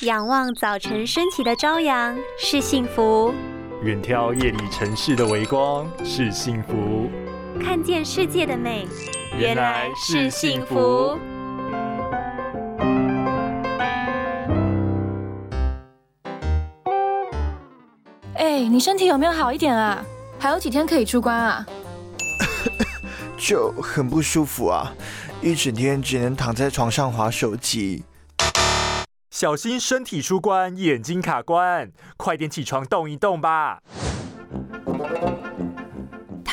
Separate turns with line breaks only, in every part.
仰望早晨升起的朝阳是幸福，
远眺夜里城市的微光是幸福，
看见世界的美原来是幸福。
哎，你身体有没有好一点啊？还有几天可以出关啊？
就很不舒服啊，一整天只能躺在床上划手机。
小心身体出关，眼睛卡关，快点起床动一动吧。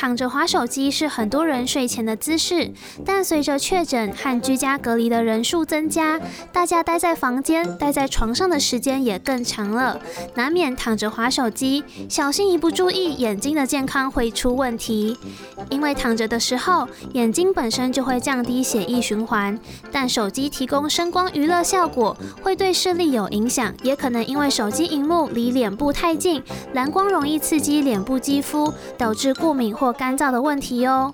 躺着划手机是很多人睡前的姿势，但随着确诊和居家隔离的人数增加，大家待在房间、待在床上的时间也更长了，难免躺着划手机，小心一不注意，眼睛的健康会出问题。因为躺着的时候，眼睛本身就会降低血液循环，但手机提供声光娱乐效果，会对视力有影响，也可能因为手机荧幕离脸部太近，蓝光容易刺激脸部肌肤，导致过敏或干燥的问题哦。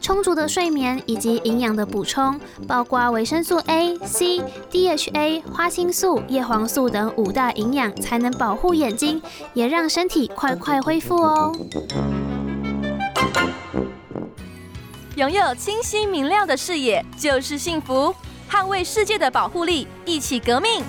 充足的睡眠以及营养的补充，包括维生素 A、C、DHA、花青素、叶黄素等五大营养，才能保护眼睛，也让身体快快恢复哦。
拥有清晰明亮的视野就是幸福，捍卫世界的保护力，一起革命。